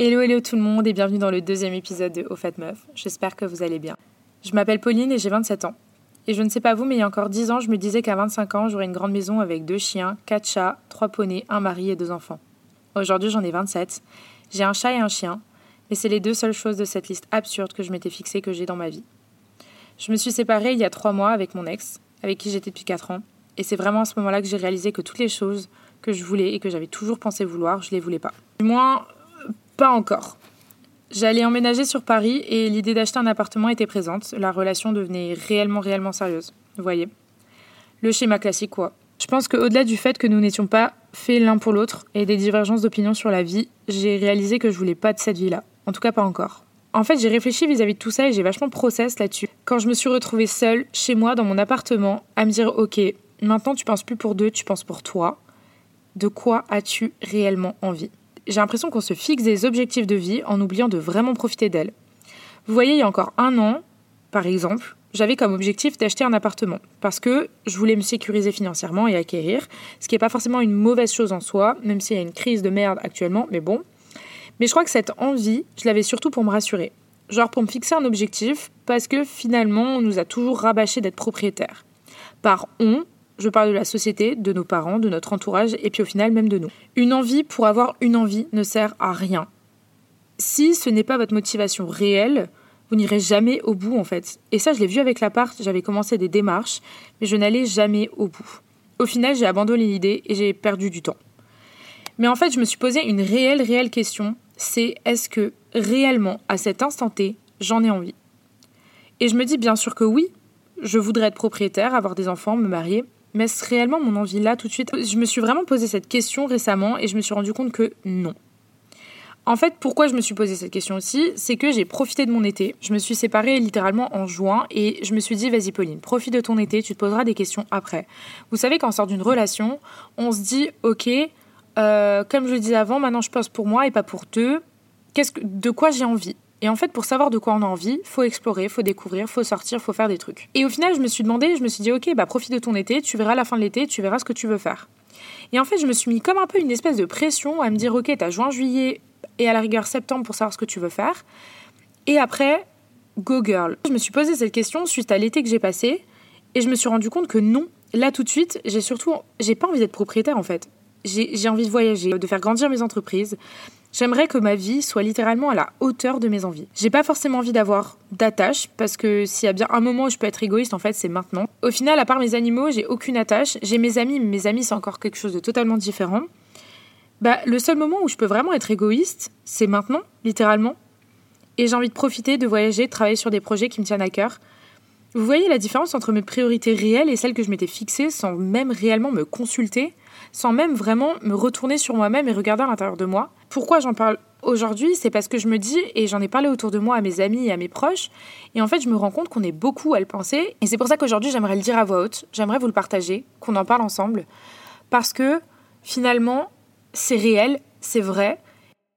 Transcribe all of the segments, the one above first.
Hello hello tout le monde et bienvenue dans le deuxième épisode de Au fait meuf. J'espère que vous allez bien. Je m'appelle Pauline et j'ai 27 ans. Et je ne sais pas vous, mais il y a encore 10 ans, je me disais qu'à 25 ans, j'aurais une grande maison avec deux chiens, quatre chats, trois poneys, un mari et deux enfants. Aujourd'hui, j'en ai 27. J'ai un chat et un chien, mais c'est les deux seules choses de cette liste absurde que je m'étais fixée que j'ai dans ma vie. Je me suis séparée il y a trois mois avec mon ex, avec qui j'étais depuis 4 ans, et c'est vraiment à ce moment-là que j'ai réalisé que toutes les choses que je voulais et que j'avais toujours pensé vouloir, je les voulais pas. Du moins, pas encore. J'allais emménager sur Paris et l'idée d'acheter un appartement était présente. La relation devenait réellement, réellement sérieuse. Vous voyez Le schéma classique, quoi. Je pense qu'au-delà du fait que nous n'étions pas faits l'un pour l'autre et des divergences d'opinion sur la vie, j'ai réalisé que je voulais pas de cette vie-là. En tout cas, pas encore. En fait, j'ai réfléchi vis-à-vis de tout ça et j'ai vachement process là-dessus. Quand je me suis retrouvée seule, chez moi, dans mon appartement, à me dire Ok, maintenant tu penses plus pour deux, tu penses pour toi. De quoi as-tu réellement envie? J'ai l'impression qu'on se fixe des objectifs de vie en oubliant de vraiment profiter d'elle. Vous voyez, il y a encore un an, par exemple, j'avais comme objectif d'acheter un appartement parce que je voulais me sécuriser financièrement et acquérir, ce qui n'est pas forcément une mauvaise chose en soi, même s'il y a une crise de merde actuellement, mais bon. Mais je crois que cette envie, je l'avais surtout pour me rassurer. Genre pour me fixer un objectif, parce que finalement, on nous a toujours rabâché d'être propriétaire. Par on, je parle de la société, de nos parents, de notre entourage, et puis au final même de nous. Une envie pour avoir une envie ne sert à rien. Si ce n'est pas votre motivation réelle, vous n'irez jamais au bout en fait. Et ça, je l'ai vu avec l'appart, j'avais commencé des démarches, mais je n'allais jamais au bout. Au final, j'ai abandonné l'idée et j'ai perdu du temps. Mais en fait, je me suis posé une réelle, réelle question, c'est est-ce que réellement, à cet instant T, j'en ai envie? Et je me dis bien sûr que oui, je voudrais être propriétaire, avoir des enfants, me marier, mais est-ce réellement mon envie là tout de suite Je me suis vraiment posé cette question récemment et je me suis rendu compte que non. En fait, pourquoi je me suis posé cette question aussi, c'est que j'ai profité de mon été. Je me suis séparée littéralement en juin et je me suis dit, vas-y Pauline, profite de ton été, tu te poseras des questions après. Vous savez, quand on sort d'une relation, on se dit, ok, euh, comme je le disais avant, maintenant je pose pour moi et pas pour deux. Qu'est-ce que, de quoi j'ai envie? Et en fait, pour savoir de quoi on a envie, faut explorer, faut découvrir, faut sortir, faut faire des trucs. Et au final, je me suis demandé, je me suis dit, ok, bah profite de ton été, tu verras la fin de l'été, tu verras ce que tu veux faire. Et en fait, je me suis mis comme un peu une espèce de pression à me dire, ok, t'as juin, juillet et à la rigueur septembre pour savoir ce que tu veux faire. Et après, go girl. Je me suis posé cette question suite à l'été que j'ai passé et je me suis rendu compte que non, là tout de suite, j'ai surtout, j'ai pas envie d'être propriétaire en fait. J'ai envie de voyager, de faire grandir mes entreprises, J'aimerais que ma vie soit littéralement à la hauteur de mes envies. J'ai pas forcément envie d'avoir d'attache, parce que s'il y a bien un moment où je peux être égoïste, en fait, c'est maintenant. Au final, à part mes animaux, j'ai aucune attache. J'ai mes amis, mais mes amis, c'est encore quelque chose de totalement différent. Bah, le seul moment où je peux vraiment être égoïste, c'est maintenant, littéralement. Et j'ai envie de profiter, de voyager, de travailler sur des projets qui me tiennent à cœur. Vous voyez la différence entre mes priorités réelles et celles que je m'étais fixées sans même réellement me consulter sans même vraiment me retourner sur moi-même et regarder à l'intérieur de moi? Pourquoi j'en parle aujourd'hui C'est parce que je me dis, et j'en ai parlé autour de moi à mes amis et à mes proches, et en fait je me rends compte qu'on est beaucoup à le penser, et c'est pour ça qu'aujourd'hui j'aimerais le dire à voix haute, j'aimerais vous le partager, qu'on en parle ensemble, parce que finalement c'est réel, c'est vrai.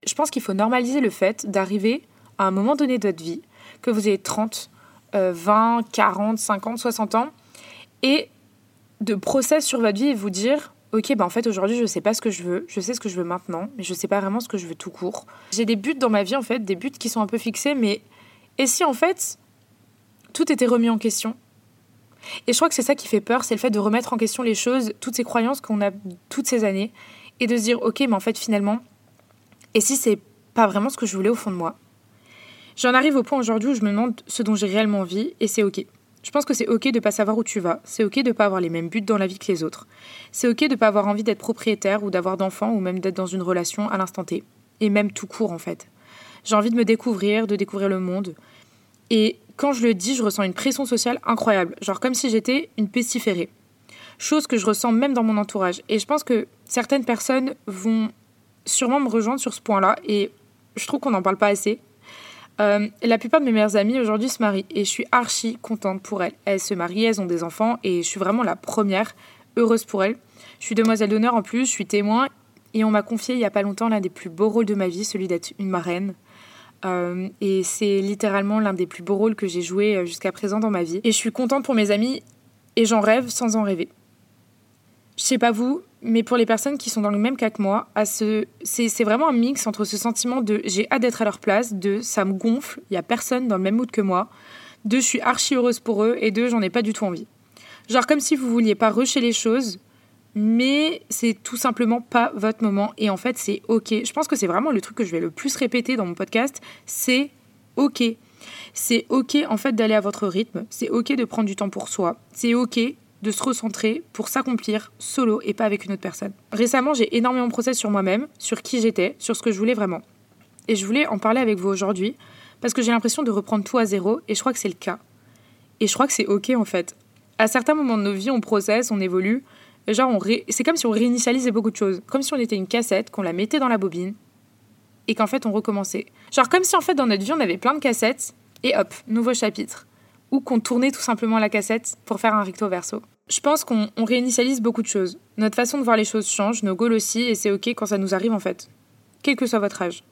Je pense qu'il faut normaliser le fait d'arriver à un moment donné de votre vie, que vous ayez 30, 20, 40, 50, 60 ans, et de process sur votre vie et vous dire ok, bah en fait aujourd'hui je sais pas ce que je veux, je sais ce que je veux maintenant, mais je sais pas vraiment ce que je veux tout court. J'ai des buts dans ma vie en fait, des buts qui sont un peu fixés, mais et si en fait tout était remis en question? Et je crois que c'est ça qui fait peur, c'est le fait de remettre en question les choses, toutes ces croyances qu'on a toutes ces années, et de se dire ok, mais en fait finalement, et si c'est pas vraiment ce que je voulais au fond de moi? J'en arrive au point aujourd'hui où je me demande ce dont j'ai réellement envie, et c'est ok. Je pense que c'est ok de pas savoir où tu vas, c'est ok de pas avoir les mêmes buts dans la vie que les autres. C'est ok de pas avoir envie d'être propriétaire ou d'avoir d'enfants ou même d'être dans une relation à l'instant T. Et même tout court en fait. J'ai envie de me découvrir, de découvrir le monde. Et quand je le dis, je ressens une pression sociale incroyable, genre comme si j'étais une pestiférée. Chose que je ressens même dans mon entourage. Et je pense que certaines personnes vont sûrement me rejoindre sur ce point-là et je trouve qu'on n'en parle pas assez. Euh, la plupart de mes meilleures amies aujourd'hui se marient et je suis archi contente pour elles. Elles se marient, elles ont des enfants et je suis vraiment la première heureuse pour elles. Je suis demoiselle d'honneur en plus, je suis témoin et on m'a confié il y a pas longtemps l'un des plus beaux rôles de ma vie, celui d'être une marraine. Euh, et c'est littéralement l'un des plus beaux rôles que j'ai joué euh, jusqu'à présent dans ma vie. Et je suis contente pour mes amis et j'en rêve sans en rêver. Je sais pas vous, mais pour les personnes qui sont dans le même cas que moi, c'est vraiment un mix entre ce sentiment de j'ai hâte d'être à leur place, de ça me gonfle, il y a personne dans le même mood que moi, de je suis archi heureuse pour eux et de j'en ai pas du tout envie. Genre comme si vous vouliez pas rusher les choses, mais c'est tout simplement pas votre moment et en fait c'est ok. Je pense que c'est vraiment le truc que je vais le plus répéter dans mon podcast, c'est ok. C'est ok en fait d'aller à votre rythme, c'est ok de prendre du temps pour soi, c'est ok de se recentrer pour s'accomplir solo et pas avec une autre personne. Récemment, j'ai énormément procès sur moi-même, sur qui j'étais, sur ce que je voulais vraiment. Et je voulais en parler avec vous aujourd'hui parce que j'ai l'impression de reprendre tout à zéro et je crois que c'est le cas. Et je crois que c'est ok en fait. À certains moments de nos vies, on processe, on évolue. genre, on c'est comme si on réinitialisait beaucoup de choses. Comme si on était une cassette, qu'on la mettait dans la bobine et qu'en fait on recommençait. Genre comme si en fait dans notre vie on avait plein de cassettes et hop, nouveau chapitre ou qu'on tournait tout simplement la cassette pour faire un recto verso. Je pense qu'on réinitialise beaucoup de choses. Notre façon de voir les choses change, nos goals aussi, et c'est ok quand ça nous arrive en fait, quel que soit votre âge.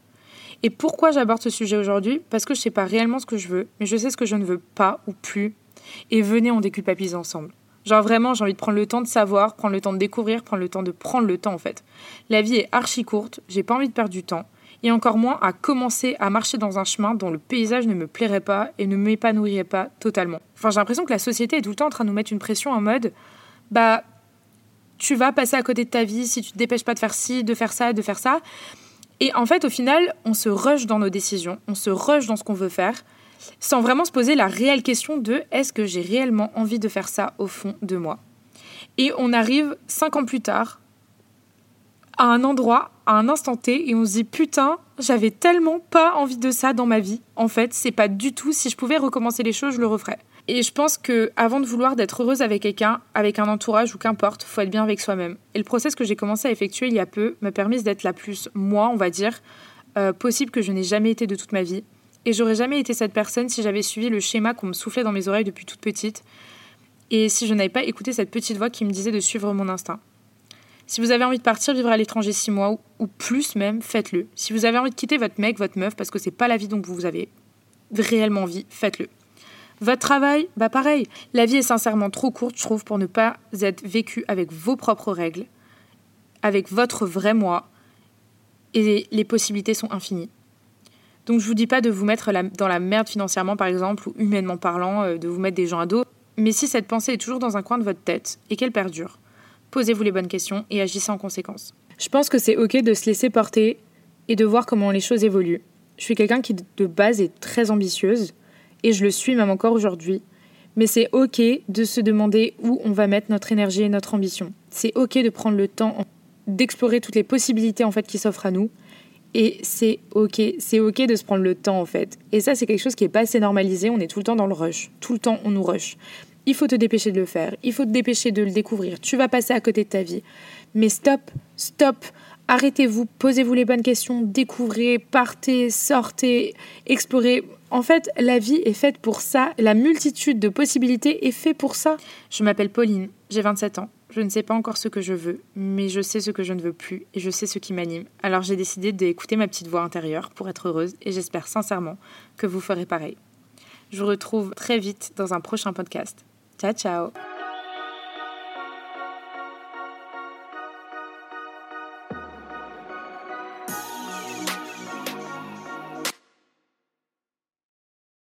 Et pourquoi j'aborde ce sujet aujourd'hui? Parce que je sais pas réellement ce que je veux, mais je sais ce que je ne veux pas ou plus. Et venez, on déculpabilise ensemble. Genre vraiment, j'ai envie de prendre le temps de savoir, prendre le temps de découvrir, prendre le temps de prendre le temps en fait. La vie est archi courte, j'ai pas envie de perdre du temps et encore moins à commencer à marcher dans un chemin dont le paysage ne me plairait pas et ne m'épanouirait pas totalement. Enfin, j'ai l'impression que la société est tout le temps en train de nous mettre une pression en mode bah tu vas passer à côté de ta vie si tu te dépêches pas de faire ci, de faire ça, de faire ça. Et en fait, au final, on se rush dans nos décisions, on se rush dans ce qu'on veut faire, sans vraiment se poser la réelle question de est-ce que j'ai réellement envie de faire ça au fond de moi? Et on arrive cinq ans plus tard à un endroit, à un instant T, et on se dit putain, j'avais tellement pas envie de ça dans ma vie. En fait, c'est pas du tout. Si je pouvais recommencer les choses, je le referais. Et je pense que avant de vouloir d'être heureuse avec quelqu'un, avec un entourage ou qu'importe, faut être bien avec soi-même. Et le process que j'ai commencé à effectuer il y a peu m'a permis d'être la plus moi, on va dire, euh, possible que je n'ai jamais été de toute ma vie. Et j'aurais jamais été cette personne si j'avais suivi le schéma qu'on me soufflait dans mes oreilles depuis toute petite. Et si je n'avais pas écouté cette petite voix qui me disait de suivre mon instinct. Si vous avez envie de partir vivre à l'étranger six mois ou, plus même, faites-le. Si vous avez envie de quitter votre mec, votre meuf, parce que c'est pas la vie dont vous avez réellement envie, faites-le. Votre travail, bah pareil. La vie est sincèrement trop courte, je trouve, pour ne pas être vécue avec vos propres règles, avec votre vrai moi, et les possibilités sont infinies. Donc je vous dis pas de vous mettre dans la merde financièrement par exemple ou humainement parlant, euh, de vous mettre des gens à dos, mais si cette pensée est toujours dans un coin de votre tête et qu'elle perdure, posez-vous les bonnes questions et agissez en conséquence. Je pense que c'est ok de se laisser porter et de voir comment les choses évoluent. Je suis quelqu'un qui de base est très ambitieuse et je le suis même encore aujourd'hui. Mais c'est ok de se demander où on va mettre notre énergie et notre ambition. C'est ok de prendre le temps d'explorer toutes les possibilités en fait qui s'offrent à nous. Et c'est ok, c'est ok de se prendre le temps en fait. Et ça c'est quelque chose qui est pas assez normalisé. On est tout le temps dans le rush, tout le temps on nous rush. Il faut te dépêcher de le faire, il faut te dépêcher de le découvrir, tu vas passer à côté de ta vie. Mais stop, stop, arrêtez-vous, posez-vous les bonnes questions, découvrez, partez, sortez, explorez. En fait, la vie est faite pour ça, la multitude de possibilités est faite pour ça. Je m'appelle Pauline, j'ai 27 ans. Je ne sais pas encore ce que je veux, mais je sais ce que je ne veux plus et je sais ce qui m'anime. Alors j'ai décidé d'écouter ma petite voix intérieure pour être heureuse et j'espère sincèrement que vous ferez pareil. Je vous retrouve très vite dans un prochain podcast. Ciao, ciao